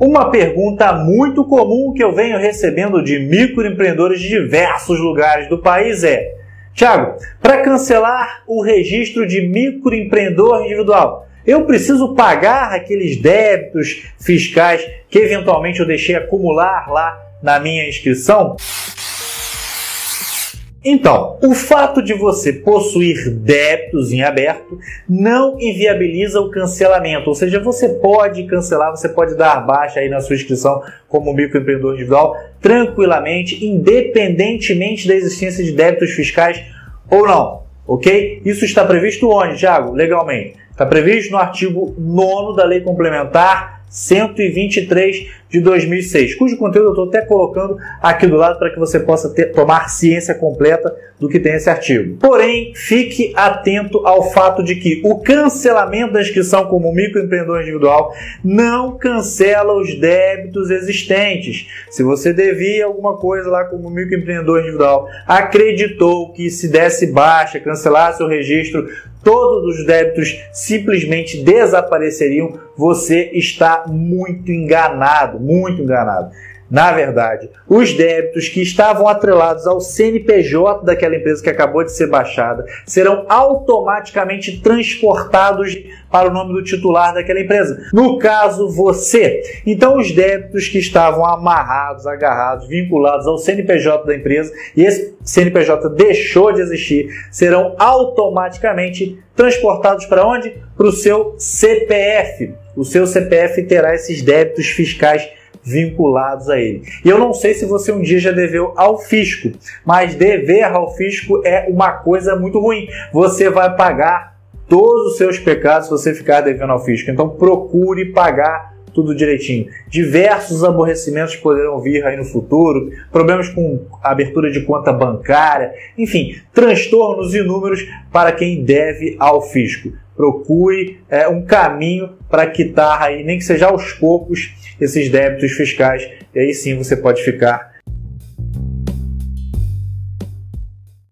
Uma pergunta muito comum que eu venho recebendo de microempreendedores de diversos lugares do país é: Tiago, para cancelar o registro de microempreendedor individual, eu preciso pagar aqueles débitos fiscais que eventualmente eu deixei acumular lá na minha inscrição? Então, o fato de você possuir débitos em aberto não inviabiliza o cancelamento, ou seja, você pode cancelar, você pode dar baixa aí na sua inscrição como microempreendedor individual tranquilamente, independentemente da existência de débitos fiscais ou não, ok? Isso está previsto onde, Thiago? Legalmente. Está previsto no artigo 9 da Lei Complementar 123 de 2006, cujo conteúdo eu estou até colocando aqui do lado para que você possa ter, tomar ciência completa do que tem esse artigo. Porém, fique atento ao fato de que o cancelamento da inscrição como microempreendedor individual não cancela os débitos existentes. Se você devia alguma coisa lá como microempreendedor individual, acreditou que se desse baixa, cancelasse o registro, todos os débitos simplesmente desapareceriam, você está muito enganado, muito enganado. Na verdade, os débitos que estavam atrelados ao CNPJ daquela empresa que acabou de ser baixada serão automaticamente transportados para o nome do titular daquela empresa. No caso, você. Então, os débitos que estavam amarrados, agarrados, vinculados ao CNPJ da empresa e esse CNPJ deixou de existir, serão automaticamente transportados para onde? Para o seu CPF. O seu CPF terá esses débitos fiscais vinculados a ele. E eu não sei se você um dia já deveu ao fisco, mas dever ao fisco é uma coisa muito ruim. Você vai pagar todos os seus pecados se você ficar devendo ao fisco. Então procure pagar tudo direitinho. Diversos aborrecimentos poderão vir aí no futuro, problemas com abertura de conta bancária, enfim, transtornos inúmeros para quem deve ao fisco. Procure é, um caminho para quitar aí, nem que seja aos poucos, esses débitos fiscais, e aí sim você pode ficar